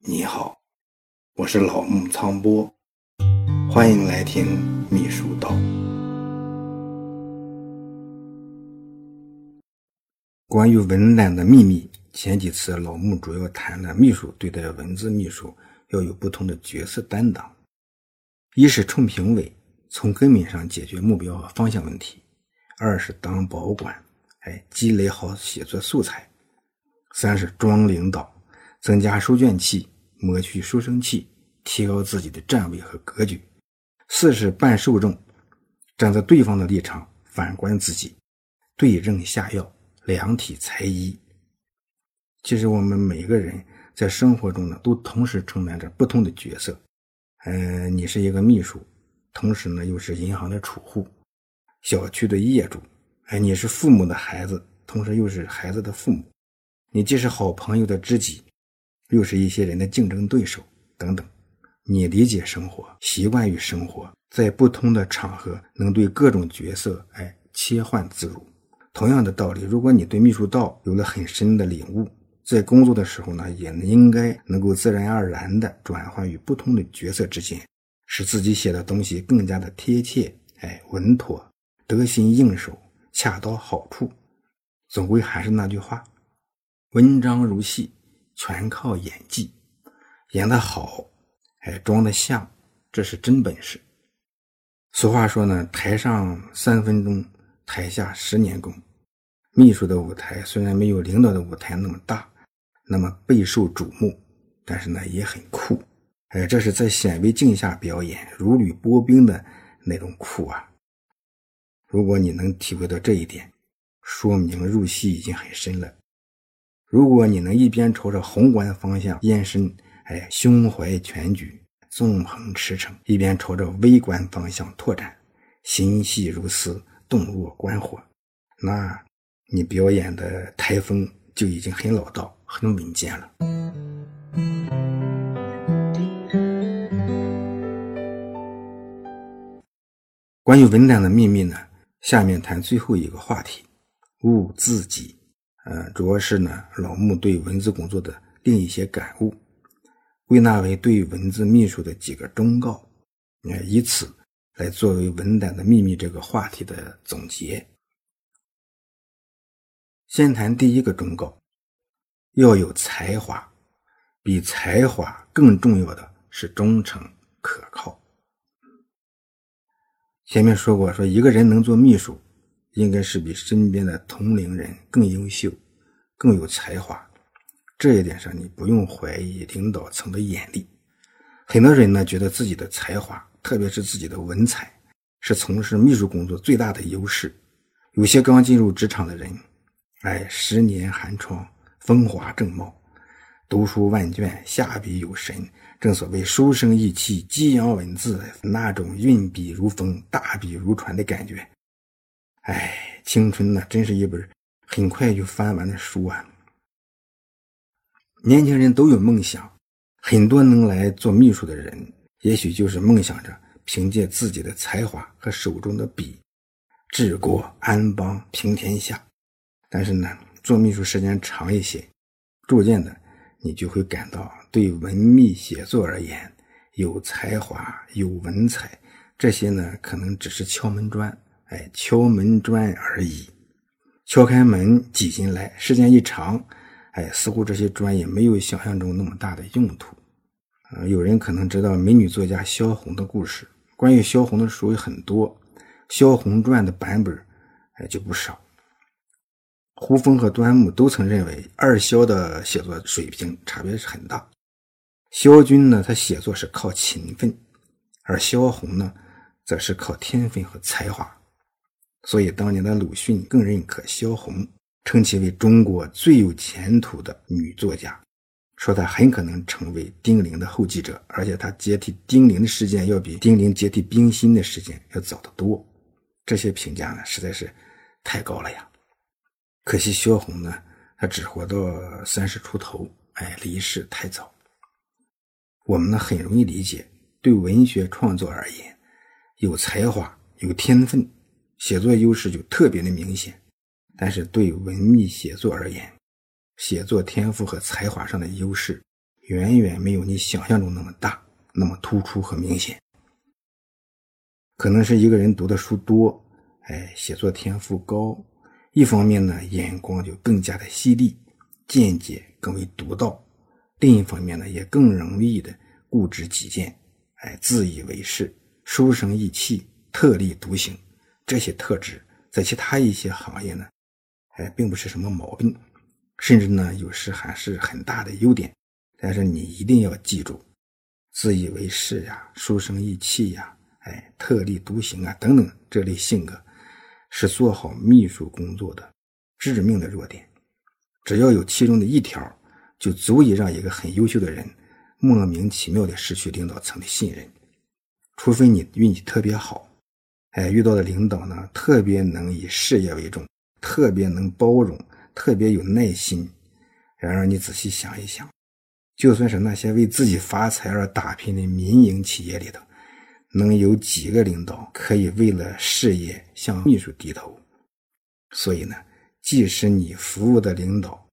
你好，我是老木苍波，欢迎来听秘书道。关于文案的秘密，前几次老木主要谈了秘书对待文字秘书要有不同的角色担当：一是冲评委，从根本上解决目标和方向问题；二是当保管，哎，积累好写作素材；三是装领导，增加书卷气。抹去书生气，提高自己的站位和格局。四是半受众，站在对方的立场，反观自己，对症下药，量体裁衣。其实我们每个人在生活中呢，都同时承担着不同的角色。呃，你是一个秘书，同时呢又是银行的储户，小区的业主。哎，你是父母的孩子，同时又是孩子的父母。你既是好朋友的知己。又是一些人的竞争对手等等，你理解生活，习惯于生活，在不同的场合能对各种角色哎切换自如。同样的道理，如果你对秘书道有了很深的领悟，在工作的时候呢，也应该能够自然而然的转换于不同的角色之间，使自己写的东西更加的贴切，哎，稳妥，得心应手，恰到好处。总归还是那句话，文章如戏。全靠演技，演得好，哎，装得像，这是真本事。俗话说呢，台上三分钟，台下十年功。秘书的舞台虽然没有领导的舞台那么大，那么备受瞩目，但是呢也很酷。哎，这是在显微镜下表演，如履薄冰的那种酷啊！如果你能体会到这一点，说明入戏已经很深了。如果你能一边朝着宏观方向延伸，哎，胸怀全局，纵横驰骋；一边朝着微观方向拓展，心细如丝，洞若观火，那你表演的台风就已经很老道、很稳健了。关于文胆的秘密呢？下面谈最后一个话题：悟自己。嗯，主要是呢，老木对文字工作的另一些感悟，归纳为对文字秘书的几个忠告，哎，以此来作为文胆的秘密这个话题的总结。先谈第一个忠告，要有才华，比才华更重要的是忠诚可靠。前面说过，说一个人能做秘书。应该是比身边的同龄人更优秀、更有才华。这一点上，你不用怀疑领导层的眼力。很多人呢，觉得自己的才华，特别是自己的文采，是从事秘书工作最大的优势。有些刚进入职场的人，哎，十年寒窗，风华正茂，读书万卷，下笔有神。正所谓书生意气，激扬文字，那种运笔如风，大笔如椽的感觉。哎，青春呢，真是一本很快就翻完的书啊！年轻人都有梦想，很多能来做秘书的人，也许就是梦想着凭借自己的才华和手中的笔，治国安邦平天下。但是呢，做秘书时间长一些，逐渐的，你就会感到，对文秘写作而言，有才华、有文采，这些呢，可能只是敲门砖。哎，敲门砖而已，敲开门挤进来，时间一长，哎，似乎这些砖也没有想象中那么大的用途。呃，有人可能知道美女作家萧红的故事，关于萧红的书有很多，《萧红传》的版本哎就不少。胡风和端木都曾认为二萧的写作水平差别是很大。萧军呢，他写作是靠勤奋，而萧红呢，则是靠天分和才华。所以，当年的鲁迅更认可萧红，称其为中国最有前途的女作家，说她很可能成为丁玲的后继者，而且她接替丁玲的时间要比丁玲接替冰心的时间要早得多。这些评价呢，实在是太高了呀！可惜萧红呢，她只活到三十出头，哎，离世太早。我们呢，很容易理解，对文学创作而言，有才华、有天分。写作优势就特别的明显，但是对文秘写作而言，写作天赋和才华上的优势远远没有你想象中那么大、那么突出和明显。可能是一个人读的书多，哎，写作天赋高，一方面呢，眼光就更加的犀利，见解更为独到；另一方面呢，也更容易的固执己见，哎，自以为是，书生意气，特立独行。这些特质在其他一些行业呢，哎，并不是什么毛病，甚至呢，有时还是很大的优点。但是你一定要记住，自以为是呀，书生意气呀。哎，特立独行啊，等等，这类性格是做好秘书工作的致命的弱点。只要有其中的一条，就足以让一个很优秀的人莫名其妙的失去领导层的信任。除非你运气特别好，哎，遇到的领导呢特别能以事业为重，特别能包容，特别有耐心。然而，你仔细想一想，就算是那些为自己发财而打拼的民营企业里头。能有几个领导可以为了事业向秘书低头？所以呢，即使你服务的领导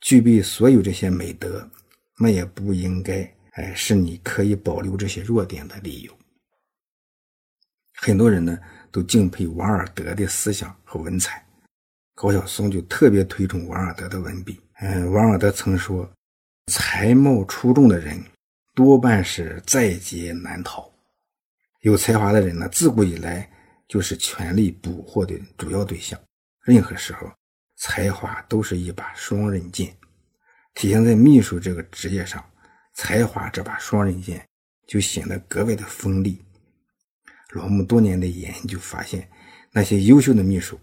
具备所有这些美德，那也不应该哎是你可以保留这些弱点的理由。很多人呢都敬佩王尔德的思想和文采，高晓松就特别推崇王尔德的文笔。嗯，王尔德曾说：“才貌出众的人多半是在劫难逃。”有才华的人呢，自古以来就是权力捕获的主要对象。任何时候，才华都是一把双刃剑。体现在秘书这个职业上，才华这把双刃剑就显得格外的锋利。罗姆多年的研究发现，那些优秀的秘书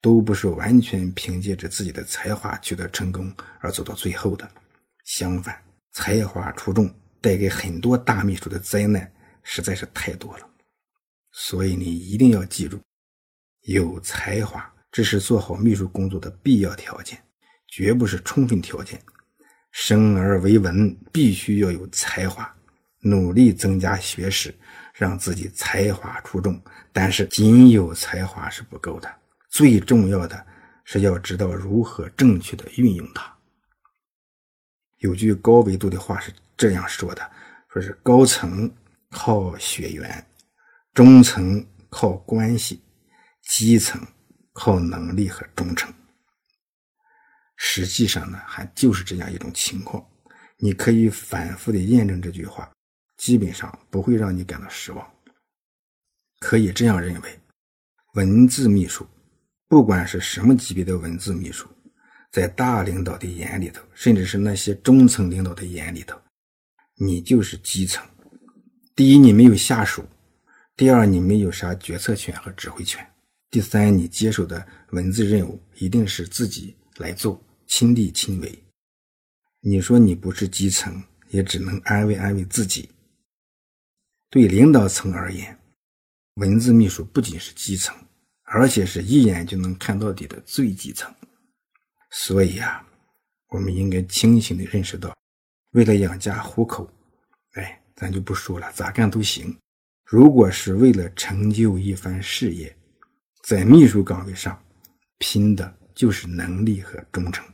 都不是完全凭借着自己的才华取得成功而走到最后的。相反，才华出众带给很多大秘书的灾难。实在是太多了，所以你一定要记住，有才华这是做好秘书工作的必要条件，绝不是充分条件。生而为文，必须要有才华，努力增加学识，让自己才华出众。但是，仅有才华是不够的，最重要的是要知道如何正确的运用它。有句高维度的话是这样说的：说是高层。靠血缘，中层靠关系，基层靠能力和忠诚。实际上呢，还就是这样一种情况。你可以反复的验证这句话，基本上不会让你感到失望。可以这样认为，文字秘书，不管是什么级别的文字秘书，在大领导的眼里头，甚至是那些中层领导的眼里头，你就是基层。第一，你没有下属；第二，你没有啥决策权和指挥权；第三，你接手的文字任务一定是自己来做，亲力亲为。你说你不是基层，也只能安慰安慰自己。对领导层而言，文字秘书不仅是基层，而且是一眼就能看到底的最基层。所以啊，我们应该清醒的认识到，为了养家糊口，哎。咱就不说了，咋干都行。如果是为了成就一番事业，在秘书岗位上拼的就是能力和忠诚。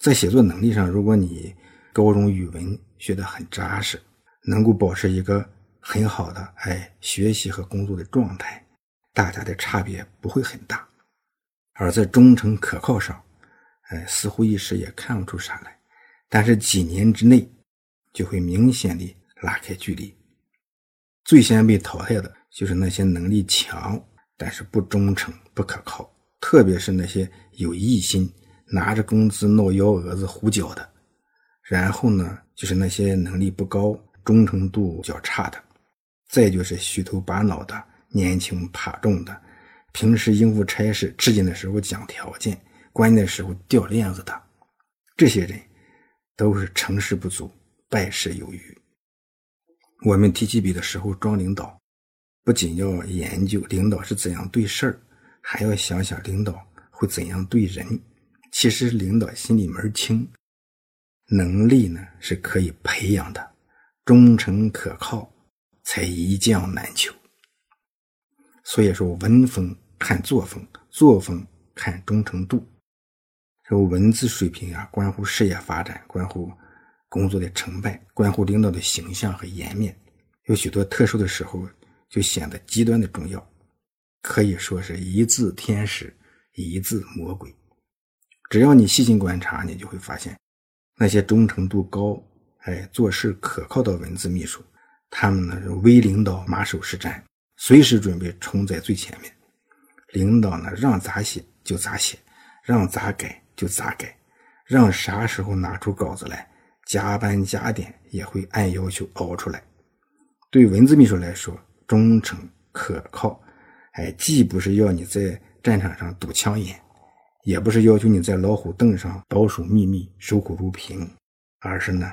在写作能力上，如果你高中语文学得很扎实，能够保持一个很好的哎学习和工作的状态，大家的差别不会很大。而在忠诚可靠上，哎，似乎一时也看不出啥来，但是几年之内。就会明显的拉开距离。最先被淘汰的就是那些能力强但是不忠诚、不可靠，特别是那些有异心、拿着工资闹幺蛾子、胡搅的。然后呢，就是那些能力不高、忠诚度较差的。再就是虚头巴脑的、年轻怕重的，平时应付差事吃紧的时候讲条件，关键的时候掉链子的。这些人都是成事不足。败事有余。我们提起笔的时候装领导，不仅要研究领导是怎样对事儿，还要想想领导会怎样对人。其实领导心里门清，能力呢是可以培养的，忠诚可靠才一将难求。所以说，文风看作风，作风看忠诚度。这文字水平啊，关乎事业发展，关乎。工作的成败，关乎领导的形象和颜面，有许多特殊的时候就显得极端的重要，可以说是一字天使，一字魔鬼。只要你细心观察，你就会发现，那些忠诚度高、哎做事可靠的文字秘书，他们呢是微领导马首是瞻，随时准备冲在最前面。领导呢让咋写就咋写，让咋改就咋改，让啥时候拿出稿子来，加班加点也会按要求熬出来。对文字秘书来说，忠诚可靠，哎，既不是要你在战场上堵枪眼。也不是要求你在老虎凳上保守秘密、守口如瓶，而是呢，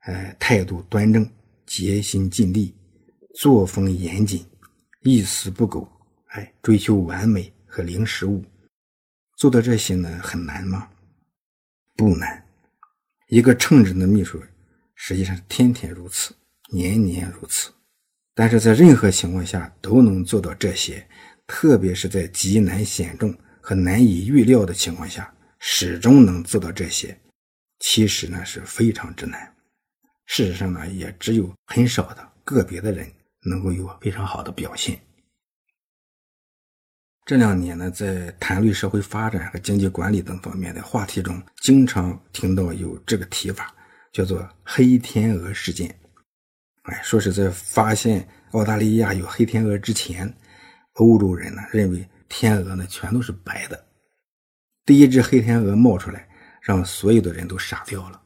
哎，态度端正、竭心尽力、作风严谨、一丝不苟，哎，追求完美和零失误。做到这些呢，很难吗？不难。一个称职的秘书，实际上天天如此，年年如此。但是在任何情况下都能做到这些，特别是在极难险重。和难以预料的情况下，始终能做到这些，其实呢是非常之难。事实上呢，也只有很少的个别的人能够有非常好的表现。这两年呢，在谈论社会发展和经济管理等方面的话题中，经常听到有这个提法，叫做“黑天鹅事件”。哎，说是在发现澳大利亚有黑天鹅之前，欧洲人呢认为。天鹅呢，全都是白的。第一只黑天鹅冒出来，让所有的人都傻掉了。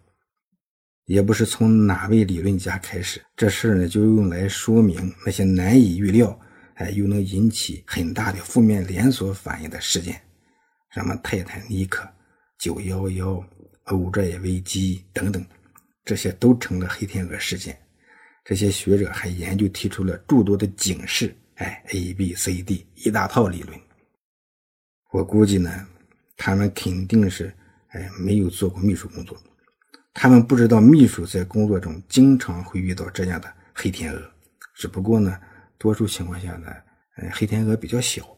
也不是从哪位理论家开始，这事呢就用来说明那些难以预料，哎，又能引起很大的负面连锁反应的事件，什么泰坦尼克、九幺幺、欧债危机等等，这些都成了黑天鹅事件。这些学者还研究提出了诸多的警示，哎，A、B、C、D 一大套理论。我估计呢，他们肯定是哎没有做过秘书工作，他们不知道秘书在工作中经常会遇到这样的黑天鹅。只不过呢，多数情况下呢，呃，黑天鹅比较小，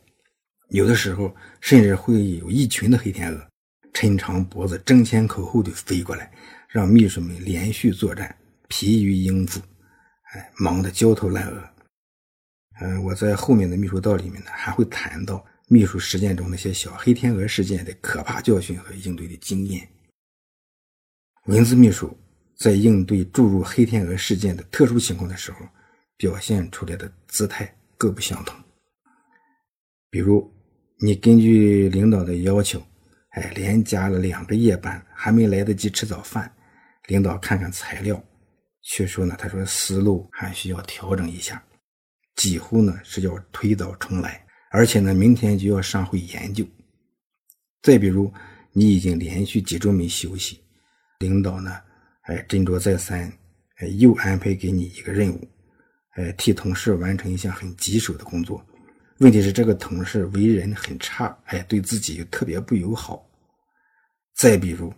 有的时候甚至会有一群的黑天鹅，抻长脖子、争先恐后的飞过来，让秘书们连续作战，疲于应付，哎，忙得焦头烂额。嗯，我在后面的秘书道里面呢，还会谈到。秘书实践中那些小黑天鹅事件的可怕教训和应对的经验，文字秘书在应对注入黑天鹅事件的特殊情况的时候，表现出来的姿态各不相同。比如，你根据领导的要求，哎，连加了两个夜班，还没来得及吃早饭，领导看看材料，却说呢，他说思路还需要调整一下，几乎呢是要推倒重来。而且呢，明天就要上会研究。再比如，你已经连续几周没休息，领导呢，哎，斟酌再三，哎，又安排给你一个任务，哎，替同事完成一项很棘手的工作。问题是，这个同事为人很差，哎，对自己又特别不友好。再比如，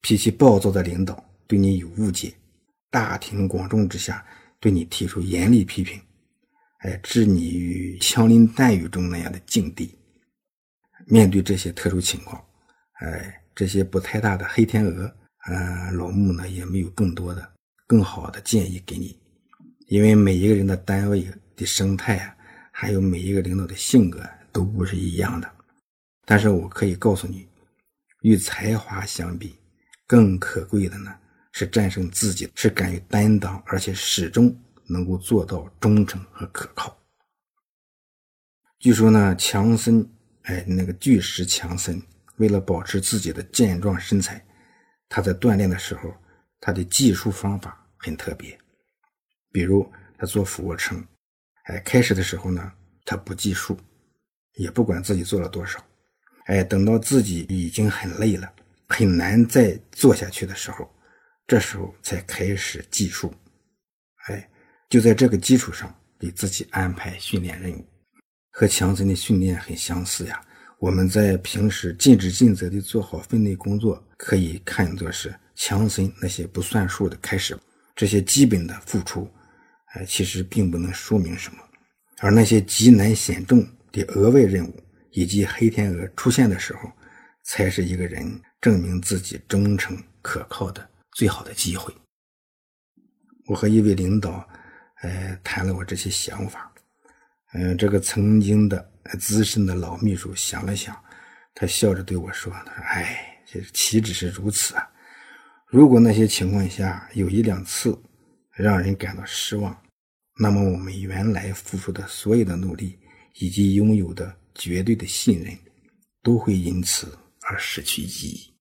脾气暴躁的领导对你有误解，大庭广众之下对你提出严厉批评。哎，置你于枪林弹雨中那样的境地。面对这些特殊情况，哎，这些不太大的黑天鹅，嗯，老穆呢也没有更多的、更好的建议给你，因为每一个人的单位的生态啊，还有每一个领导的性格都不是一样的。但是我可以告诉你，与才华相比，更可贵的呢是战胜自己，是敢于担当，而且始终。能够做到忠诚和可靠。据说呢，强森，哎，那个巨石强森，为了保持自己的健壮身材，他在锻炼的时候，他的计数方法很特别。比如他做俯卧撑，哎，开始的时候呢，他不计数，也不管自己做了多少，哎，等到自己已经很累了，很难再做下去的时候，这时候才开始计数，哎。就在这个基础上给自己安排训练任务，和强森的训练很相似呀。我们在平时尽职尽责的做好分内工作，可以看作是强森那些不算数的开始。这些基本的付出，哎，其实并不能说明什么。而那些极难险重的额外任务以及黑天鹅出现的时候，才是一个人证明自己忠诚可靠的最好的机会。我和一位领导，呃，谈了我这些想法。嗯，这个曾经的资深的老秘书想了想，他笑着对我说：“他说，哎，这岂止是如此啊！如果那些情况下有一两次让人感到失望，那么我们原来付出的所有的努力以及拥有的绝对的信任，都会因此而失去意义。”